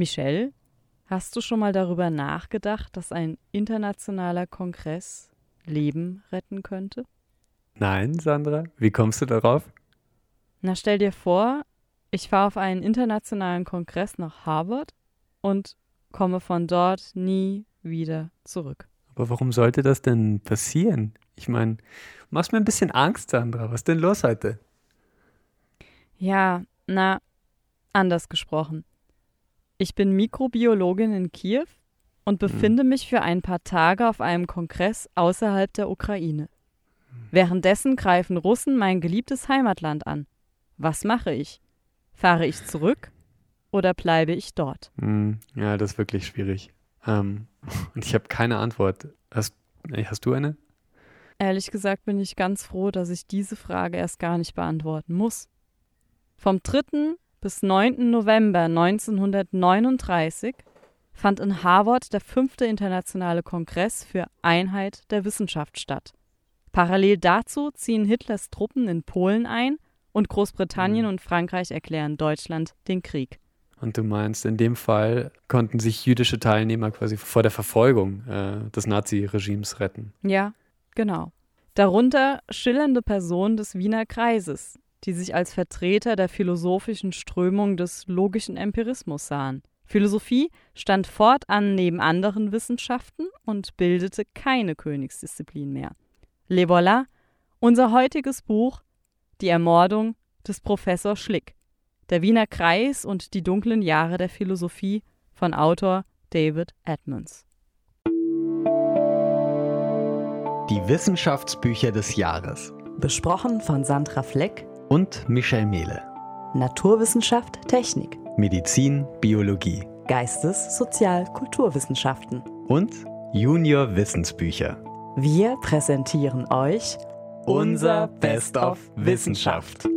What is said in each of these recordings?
Michelle, hast du schon mal darüber nachgedacht, dass ein internationaler Kongress Leben retten könnte? Nein, Sandra, wie kommst du darauf? Na, stell dir vor, ich fahre auf einen internationalen Kongress nach Harvard und komme von dort nie wieder zurück. Aber warum sollte das denn passieren? Ich meine, machst mir ein bisschen Angst, Sandra. Was ist denn los heute? Ja, na, anders gesprochen. Ich bin Mikrobiologin in Kiew und befinde hm. mich für ein paar Tage auf einem Kongress außerhalb der Ukraine. Währenddessen greifen Russen mein geliebtes Heimatland an. Was mache ich? Fahre ich zurück oder bleibe ich dort? Hm, ja, das ist wirklich schwierig. Ähm, und ich habe keine Antwort. Hast, hast du eine? Ehrlich gesagt bin ich ganz froh, dass ich diese Frage erst gar nicht beantworten muss. Vom 3. bis 9. November 1939 fand in Harvard der fünfte internationale Kongress für Einheit der Wissenschaft statt. Parallel dazu ziehen Hitlers Truppen in Polen ein und Großbritannien mhm. und Frankreich erklären Deutschland den Krieg. Und du meinst, in dem Fall konnten sich jüdische Teilnehmer quasi vor der Verfolgung äh, des Naziregimes retten. Ja, genau. Darunter schillernde Personen des Wiener Kreises, die sich als Vertreter der philosophischen Strömung des logischen Empirismus sahen. Philosophie stand fortan neben anderen Wissenschaften und bildete keine Königsdisziplin mehr. Le voilà, unser heutiges Buch Die Ermordung des Professor Schlick, der Wiener Kreis und die dunklen Jahre der Philosophie von Autor David Edmonds. Die Wissenschaftsbücher des Jahres. Besprochen von Sandra Fleck und Michel Mehle. Naturwissenschaft, Technik. Medizin, Biologie. Geistes-, Sozial-, Kulturwissenschaften. Und Junior Wissensbücher. Wir präsentieren euch unser Best of Wissenschaft.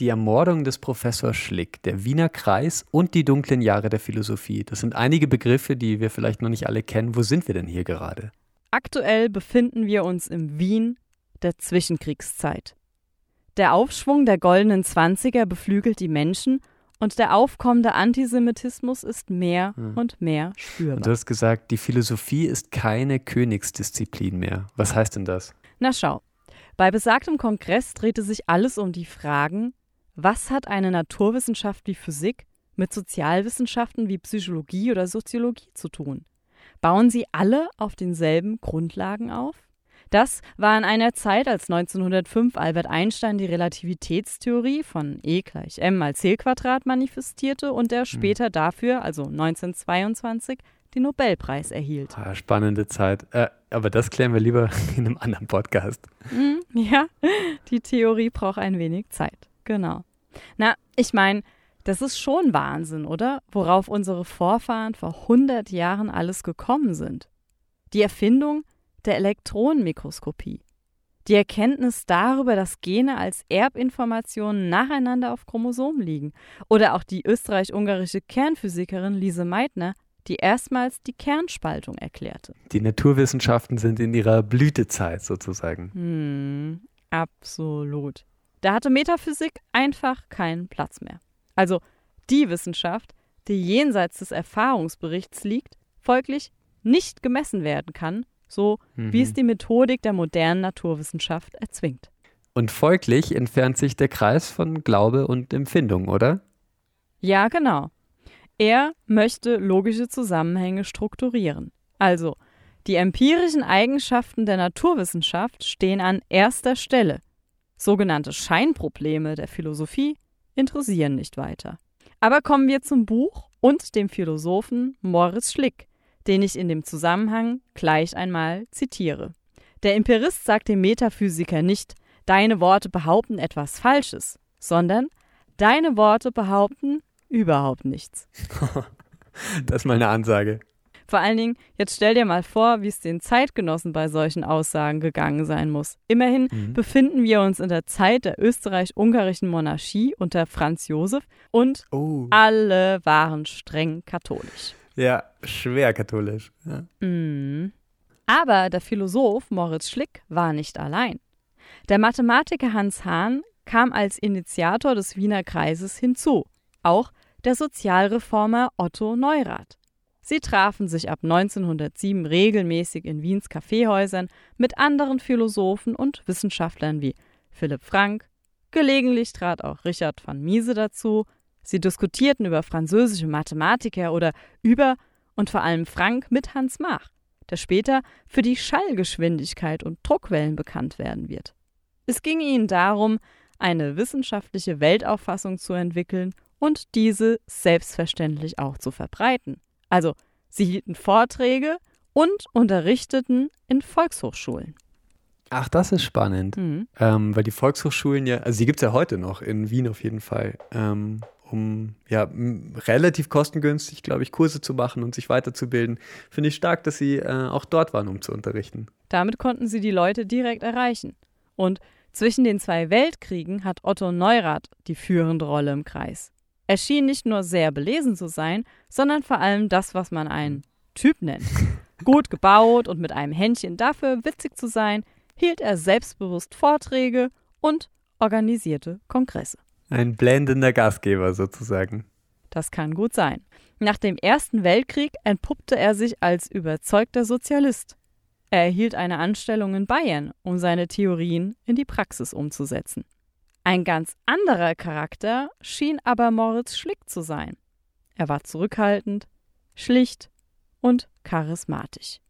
Die Ermordung des Professors Schlick, der Wiener Kreis und die dunklen Jahre der Philosophie. Das sind einige Begriffe, die wir vielleicht noch nicht alle kennen. Wo sind wir denn hier gerade? Aktuell befinden wir uns im Wien der Zwischenkriegszeit. Der Aufschwung der goldenen Zwanziger beflügelt die Menschen und der aufkommende Antisemitismus ist mehr hm. und mehr spürbar. Und du hast gesagt, die Philosophie ist keine Königsdisziplin mehr. Was heißt denn das? Na schau, bei besagtem Kongress drehte sich alles um die Fragen, was hat eine Naturwissenschaft wie Physik mit Sozialwissenschaften wie Psychologie oder Soziologie zu tun? Bauen sie alle auf denselben Grundlagen auf? Das war in einer Zeit, als 1905 Albert Einstein die Relativitätstheorie von E gleich m mal c Quadrat manifestierte und er hm. später dafür, also 1922, den Nobelpreis erhielt. Ah, spannende Zeit. Äh, aber das klären wir lieber in einem anderen Podcast. Mm, ja, die Theorie braucht ein wenig Zeit. Genau. Na, ich meine, das ist schon Wahnsinn, oder? Worauf unsere Vorfahren vor 100 Jahren alles gekommen sind. Die Erfindung der Elektronenmikroskopie. Die Erkenntnis darüber, dass Gene als Erbinformationen nacheinander auf Chromosomen liegen. Oder auch die österreich-ungarische Kernphysikerin Lise Meitner, die erstmals die Kernspaltung erklärte. Die Naturwissenschaften sind in ihrer Blütezeit sozusagen. Hm, absolut. Da hatte Metaphysik einfach keinen Platz mehr. Also die Wissenschaft, die jenseits des Erfahrungsberichts liegt, folglich nicht gemessen werden kann, so mhm. wie es die Methodik der modernen Naturwissenschaft erzwingt. Und folglich entfernt sich der Kreis von Glaube und Empfindung, oder? Ja, genau. Er möchte logische Zusammenhänge strukturieren. Also, die empirischen Eigenschaften der Naturwissenschaft stehen an erster Stelle. Sogenannte Scheinprobleme der Philosophie interessieren nicht weiter. Aber kommen wir zum Buch und dem Philosophen Moritz Schlick, den ich in dem Zusammenhang gleich einmal zitiere. Der Empirist sagt dem Metaphysiker nicht, deine Worte behaupten etwas Falsches, sondern deine Worte behaupten überhaupt nichts. das ist mal eine Ansage. Vor allen Dingen, jetzt stell dir mal vor, wie es den Zeitgenossen bei solchen Aussagen gegangen sein muss. Immerhin mhm. befinden wir uns in der Zeit der österreich-ungarischen Monarchie unter Franz Josef und oh. alle waren streng katholisch. Ja, schwer katholisch. Ja. Mhm. Aber der Philosoph Moritz Schlick war nicht allein. Der Mathematiker Hans Hahn kam als Initiator des Wiener Kreises hinzu, auch der Sozialreformer Otto Neurath. Sie trafen sich ab 1907 regelmäßig in Wiens Kaffeehäusern mit anderen Philosophen und Wissenschaftlern wie Philipp Frank, gelegentlich trat auch Richard von Miese dazu, sie diskutierten über französische Mathematiker oder über und vor allem Frank mit Hans Mach, der später für die Schallgeschwindigkeit und Druckwellen bekannt werden wird. Es ging ihnen darum, eine wissenschaftliche Weltauffassung zu entwickeln und diese selbstverständlich auch zu verbreiten. Also, sie hielten Vorträge und unterrichteten in Volkshochschulen. Ach, das ist spannend, Mhm. ähm, weil die Volkshochschulen ja, also die gibt es ja heute noch, in Wien auf jeden Fall, ähm, um ja relativ kostengünstig, glaube ich, Kurse zu machen und sich weiterzubilden. Finde ich stark, dass sie äh, auch dort waren, um zu unterrichten. Damit konnten sie die Leute direkt erreichen. Und zwischen den zwei Weltkriegen hat Otto Neurath die führende Rolle im Kreis. Er schien nicht nur sehr belesen zu sein, sondern vor allem das, was man einen Typ nennt. Gut gebaut und mit einem Händchen dafür, witzig zu sein, hielt er selbstbewusst Vorträge und organisierte Kongresse. Ein blendender Gastgeber sozusagen. Das kann gut sein. Nach dem Ersten Weltkrieg entpuppte er sich als überzeugter Sozialist. Er erhielt eine Anstellung in Bayern, um seine Theorien in die Praxis umzusetzen. Ein ganz anderer Charakter schien aber Moritz Schlick zu sein. Er war zurückhaltend, schlicht und charismatisch.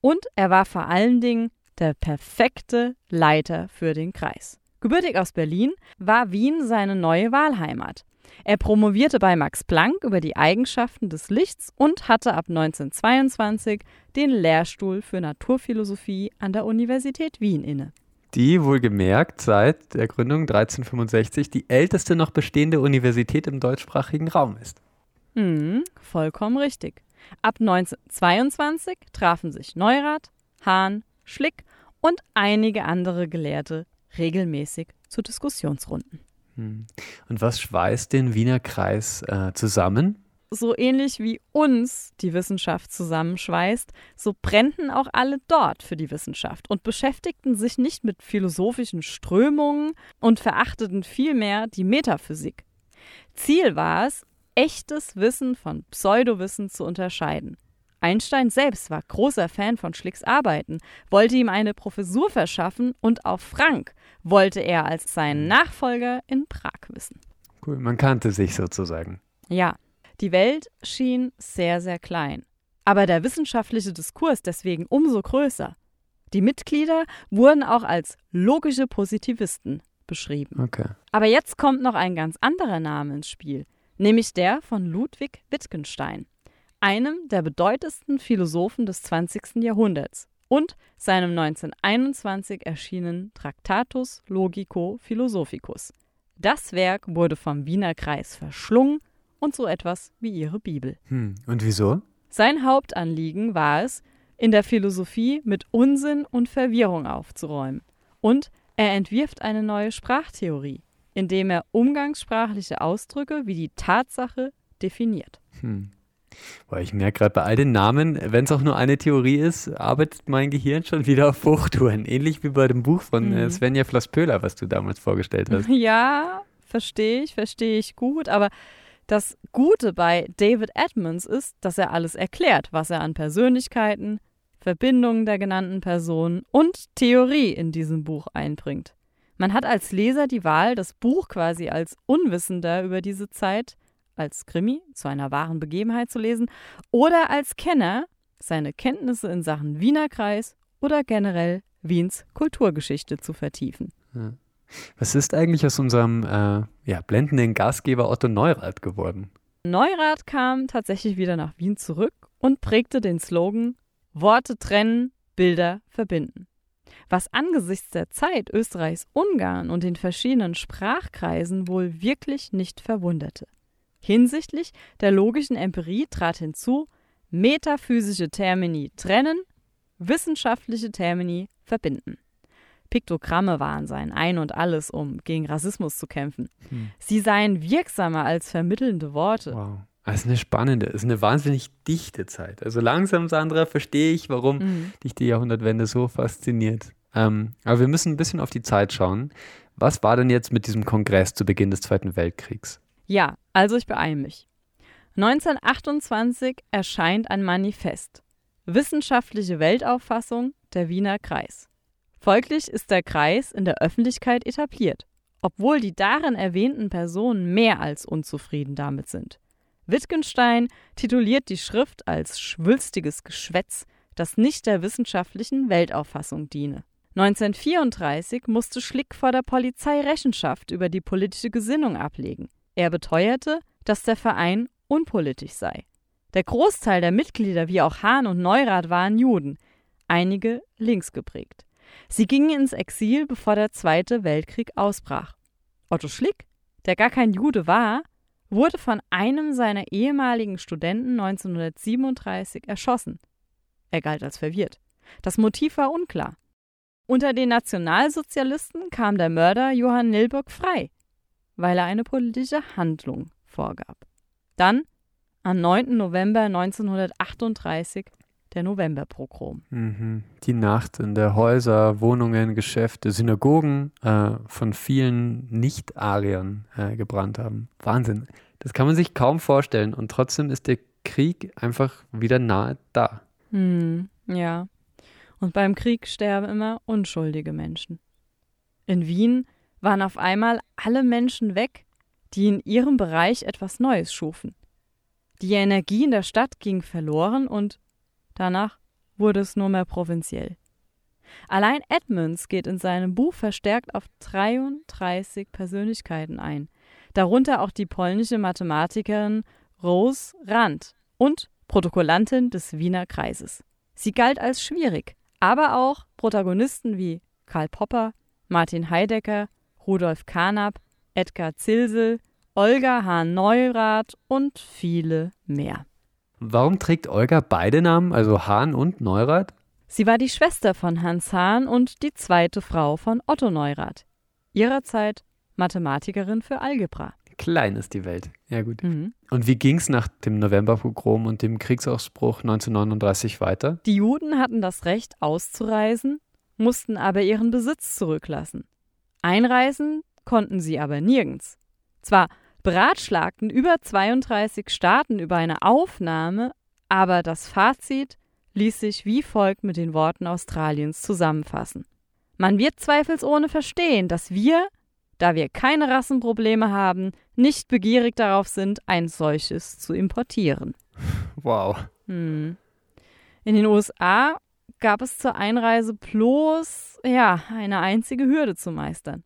Und er war vor allen Dingen der perfekte Leiter für den Kreis. Gebürtig aus Berlin war Wien seine neue Wahlheimat. Er promovierte bei Max Planck über die Eigenschaften des Lichts und hatte ab 1922 den Lehrstuhl für Naturphilosophie an der Universität Wien inne. Die wohlgemerkt seit der Gründung 1365 die älteste noch bestehende Universität im deutschsprachigen Raum ist. Hm, vollkommen richtig. Ab 1922 trafen sich Neurath, Hahn, Schlick und einige andere Gelehrte regelmäßig zu Diskussionsrunden. Hm. Und was schweißt den Wiener Kreis äh, zusammen? So ähnlich wie uns die Wissenschaft zusammenschweißt, so brennten auch alle dort für die Wissenschaft und beschäftigten sich nicht mit philosophischen Strömungen und verachteten vielmehr die Metaphysik. Ziel war es, echtes Wissen von Pseudowissen zu unterscheiden. Einstein selbst war großer Fan von Schlicks Arbeiten, wollte ihm eine Professur verschaffen und auch Frank wollte er als seinen Nachfolger in Prag wissen. Cool, man kannte sich sozusagen. Ja, die Welt schien sehr, sehr klein. Aber der wissenschaftliche Diskurs deswegen umso größer. Die Mitglieder wurden auch als logische Positivisten beschrieben. Okay. Aber jetzt kommt noch ein ganz anderer Name ins Spiel, nämlich der von Ludwig Wittgenstein, einem der bedeutendsten Philosophen des 20. Jahrhunderts und seinem 1921 erschienenen Tractatus Logico Philosophicus. Das Werk wurde vom Wiener Kreis verschlungen und so etwas wie ihre Bibel. Hm. Und wieso? Sein Hauptanliegen war es, in der Philosophie mit Unsinn und Verwirrung aufzuräumen. Und er entwirft eine neue Sprachtheorie, indem er umgangssprachliche Ausdrücke wie die Tatsache definiert. Hm. Boah, ich merke gerade bei all den Namen, wenn es auch nur eine Theorie ist, arbeitet mein Gehirn schon wieder auf Hochtouren. Ähnlich wie bei dem Buch von äh, Mhm. Svenja Floss-Pöhler, was du damals vorgestellt hast. Ja, verstehe ich, verstehe ich gut, aber das Gute bei David Edmonds ist, dass er alles erklärt, was er an Persönlichkeiten, Verbindungen der genannten Personen und Theorie in diesem Buch einbringt. Man hat als Leser die Wahl, das Buch quasi als Unwissender über diese Zeit, als Krimi zu einer wahren Begebenheit zu lesen oder als Kenner seine Kenntnisse in Sachen Wiener Kreis oder generell Wiens Kulturgeschichte zu vertiefen. Was ist eigentlich aus unserem äh, ja, blendenden Gastgeber Otto Neurath geworden? Neurath kam tatsächlich wieder nach Wien zurück und prägte den Slogan Worte trennen, Bilder verbinden. Was angesichts der Zeit Österreichs, Ungarn und den verschiedenen Sprachkreisen wohl wirklich nicht verwunderte. Hinsichtlich der logischen Empirie trat hinzu, metaphysische Termini trennen, wissenschaftliche Termini verbinden. Piktogramme waren sein Ein und Alles, um gegen Rassismus zu kämpfen. Hm. Sie seien wirksamer als vermittelnde Worte. Wow. Das ist eine spannende, ist eine wahnsinnig dichte Zeit. Also langsam, Sandra, verstehe ich, warum Mhm. dich die Jahrhundertwende so fasziniert. Ähm, aber wir müssen ein bisschen auf die Zeit schauen, Was war denn jetzt mit diesem Kongress zu Beginn des Zweiten Weltkriegs? Ja, also ich beeile mich. 1928 erscheint ein Manifest. Wissenschaftliche Weltauffassung der Wiener Kreis. Folglich ist der Kreis in der Öffentlichkeit etabliert, obwohl die darin erwähnten Personen mehr als unzufrieden damit sind. Wittgenstein tituliert die Schrift als schwülstiges Geschwätz, das nicht der wissenschaftlichen Weltauffassung diene. 1934 musste Schlick vor der Polizei Rechenschaft über die politische Gesinnung ablegen. Er beteuerte, dass der Verein unpolitisch sei. Der Großteil der Mitglieder wie auch Hahn und Neurath waren Juden, einige links geprägt. Sie gingen ins Exil, bevor der Zweite Weltkrieg ausbrach. Otto Schlick, der gar kein Jude war, wurde von einem seiner ehemaligen Studenten 1937 erschossen. Er galt als verwirrt. Das Motiv war unklar. Unter den Nationalsozialisten kam der Mörder Johann Nilburg frei, weil er eine politische Handlung vorgab. Dann, am 9. November 1938, der Novemberpogrom. Mhm. Die Nacht, in der Häuser, Wohnungen, Geschäfte, Synagogen äh, von vielen Nicht-Ariern äh, gebrannt haben. Wahnsinn. Das kann man sich kaum vorstellen und trotzdem ist der Krieg einfach wieder nahe da. Hm, ja. Und beim Krieg sterben immer unschuldige Menschen. In Wien waren auf einmal alle Menschen weg, die in ihrem Bereich etwas Neues schufen. Die Energie in der Stadt ging verloren und danach wurde es nur mehr provinziell. Allein Edmunds geht in seinem Buch verstärkt auf 33 Persönlichkeiten ein, darunter auch die polnische Mathematikerin Rose Rand und Protokollantin des Wiener Kreises. Sie galt als schwierig, aber auch Protagonisten wie Karl Popper, Martin Heidegger, Rudolf Carnap, Edgar Zilsel, Olga Hahn-Neurath und viele mehr. Warum trägt Olga beide Namen, also Hahn und Neurath? Sie war die Schwester von Hans Hahn und die zweite Frau von Otto Neurath. Ihrerzeit Mathematikerin für Algebra. Klein ist die Welt. Ja, gut. Mhm. Und wie ging es nach dem Novemberpogrom und dem Kriegsausbruch 1939 weiter? Die Juden hatten das Recht auszureisen, mussten aber ihren Besitz zurücklassen. Einreisen konnten sie aber nirgends. Zwar beratschlagten über 32 Staaten über eine Aufnahme, aber das Fazit ließ sich wie folgt mit den Worten Australiens zusammenfassen. Man wird zweifelsohne verstehen, dass wir, da wir keine Rassenprobleme haben, nicht begierig darauf sind, ein solches zu importieren. Wow. Hm. In den USA gab es zur Einreise bloß, ja, eine einzige Hürde zu meistern.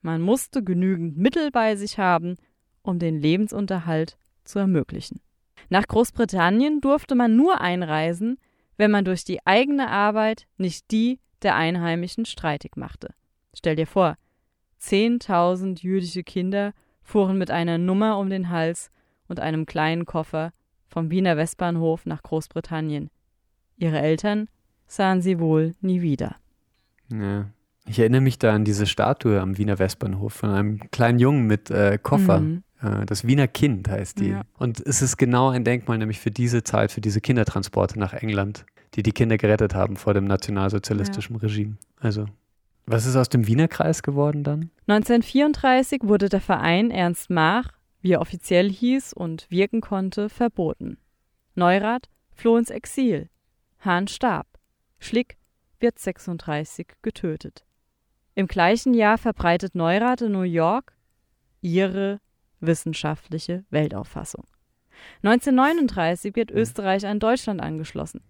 Man musste genügend Mittel bei sich haben, um den Lebensunterhalt zu ermöglichen. Nach Großbritannien durfte man nur einreisen, wenn man durch die eigene Arbeit nicht die der Einheimischen streitig machte. Stell dir vor, 10.000 jüdische Kinder fuhren mit einer Nummer um den Hals und einem kleinen Koffer vom Wiener Westbahnhof nach Großbritannien. Ihre Eltern sahen sie wohl nie wieder. Ja. Ich erinnere mich da an diese Statue am Wiener Westbahnhof von einem kleinen Jungen mit äh, Koffer. Mhm. Äh, das Wiener Kind heißt die. Ja. Und es ist genau ein Denkmal, nämlich für diese Zeit, für diese Kindertransporte nach England, die die Kinder gerettet haben vor dem nationalsozialistischen Regime. Also, was ist aus dem Wiener Kreis geworden dann? 1934 wurde der Verein Ernst Mach, wie er offiziell hieß und wirken konnte, verboten. Neurath floh ins Exil. Hahn starb. Schlick wird 36 getötet. Im gleichen Jahr verbreitet Neurath in New York ihre wissenschaftliche Weltauffassung. 1939 wird Österreich an Deutschland angeschlossen.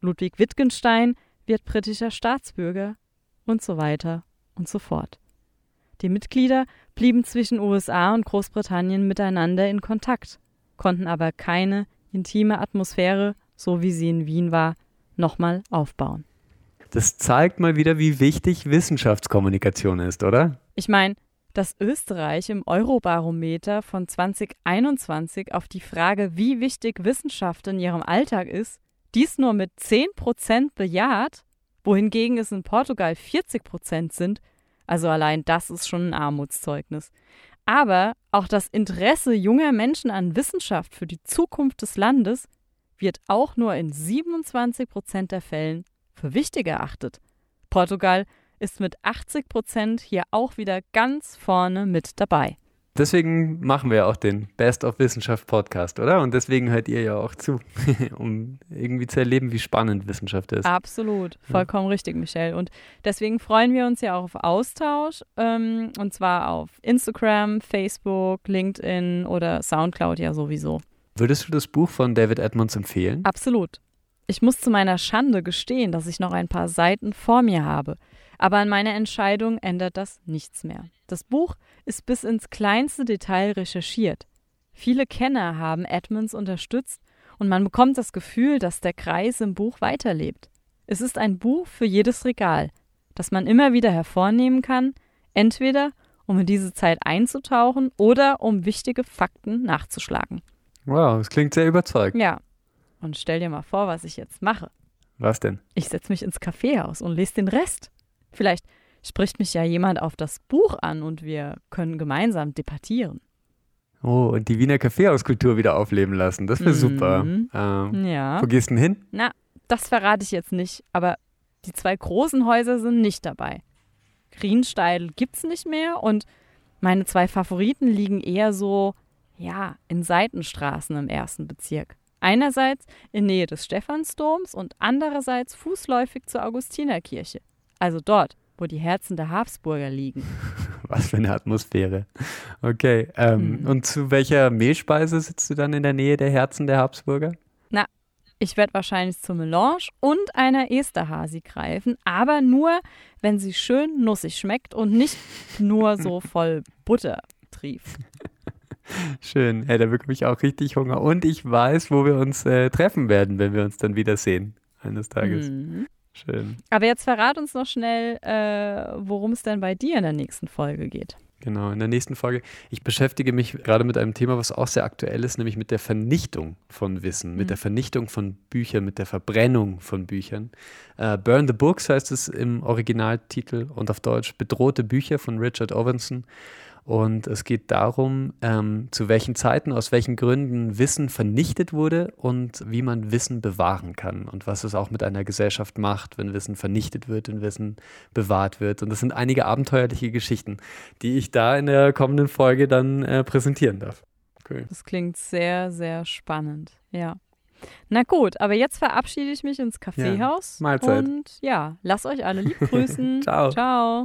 Ludwig Wittgenstein wird britischer Staatsbürger und so weiter und so fort. Die Mitglieder blieben zwischen USA und Großbritannien miteinander in Kontakt, konnten aber keine intime Atmosphäre, so wie sie in Wien war, nochmal aufbauen. Das zeigt mal wieder, wie wichtig Wissenschaftskommunikation ist, oder? Ich meine, dass Österreich im Eurobarometer von 2021 auf die Frage, wie wichtig Wissenschaft in ihrem Alltag ist, dies nur mit 10% bejaht, wohingegen es in Portugal 40% sind, also allein das ist schon ein Armutszeugnis. Aber auch das Interesse junger Menschen an Wissenschaft für die Zukunft des Landes wird auch nur in 27% der Fällen für wichtig erachtet. Portugal ist mit 80 Prozent hier auch wieder ganz vorne mit dabei. Deswegen machen wir ja auch den Best of Wissenschaft Podcast, oder? Und deswegen hört ihr ja auch zu, um irgendwie zu erleben, wie spannend Wissenschaft ist. Absolut, vollkommen ja. richtig, Michelle. Und deswegen freuen wir uns ja auch auf Austausch, ähm, und zwar auf Instagram, Facebook, LinkedIn oder Soundcloud ja sowieso. Würdest du das Buch von David Edmonds empfehlen? Absolut. Ich muss zu meiner Schande gestehen, dass ich noch ein paar Seiten vor mir habe. Aber an meiner Entscheidung ändert das nichts mehr. Das Buch ist bis ins kleinste Detail recherchiert. Viele Kenner haben Edmonds unterstützt und man bekommt das Gefühl, dass der Kreis im Buch weiterlebt. Es ist ein Buch für jedes Regal, das man immer wieder hervornehmen kann, entweder um in diese Zeit einzutauchen oder um wichtige Fakten nachzuschlagen. Wow, das klingt sehr überzeugend. Ja. Und stell dir mal vor, was ich jetzt mache. Was denn? Ich setze mich ins Kaffeehaus und lese den Rest. Vielleicht spricht mich ja jemand auf das Buch an und wir können gemeinsam debattieren. Oh, und die Wiener Kaffeehauskultur wieder aufleben lassen. Das wäre mhm. super. Ähm, ja. Wo gehst du denn hin? Na, das verrate ich jetzt nicht, aber die zwei großen Häuser sind nicht dabei. Greensteidl gibt's nicht mehr und meine zwei Favoriten liegen eher so, ja, in Seitenstraßen im ersten Bezirk. Einerseits in Nähe des Stephansdoms und andererseits fußläufig zur Augustinerkirche. Also dort, wo die Herzen der Habsburger liegen. Was für eine Atmosphäre. Okay. Ähm, hm. Und zu welcher Mehlspeise sitzt du dann in der Nähe der Herzen der Habsburger? Na, ich werde wahrscheinlich zur Melange und einer Esterhasi greifen, aber nur, wenn sie schön nussig schmeckt und nicht nur so voll Butter trieft. Schön. Hey, da bekomme ich auch richtig Hunger. Und ich weiß, wo wir uns äh, treffen werden, wenn wir uns dann wiedersehen eines Tages. Mhm. Schön. Aber jetzt verrat uns noch schnell, äh, worum es denn bei dir in der nächsten Folge geht. Genau, in der nächsten Folge. Ich beschäftige mich gerade mit einem Thema, was auch sehr aktuell ist, nämlich mit der Vernichtung von Wissen, mhm. mit der Vernichtung von Büchern, mit der Verbrennung von Büchern. Uh, Burn the Books heißt es im Originaltitel und auf Deutsch Bedrohte Bücher von Richard Owenson. Und es geht darum, ähm, zu welchen Zeiten, aus welchen Gründen Wissen vernichtet wurde und wie man Wissen bewahren kann und was es auch mit einer Gesellschaft macht, wenn Wissen vernichtet wird und Wissen bewahrt wird. Und das sind einige abenteuerliche Geschichten, die ich da in der kommenden Folge dann äh, präsentieren darf. Cool. Das klingt sehr, sehr spannend. Ja. Na gut, aber jetzt verabschiede ich mich ins Kaffeehaus. Ja, Mahlzeit. Und ja, lasst euch alle lieb grüßen. Ciao. Ciao.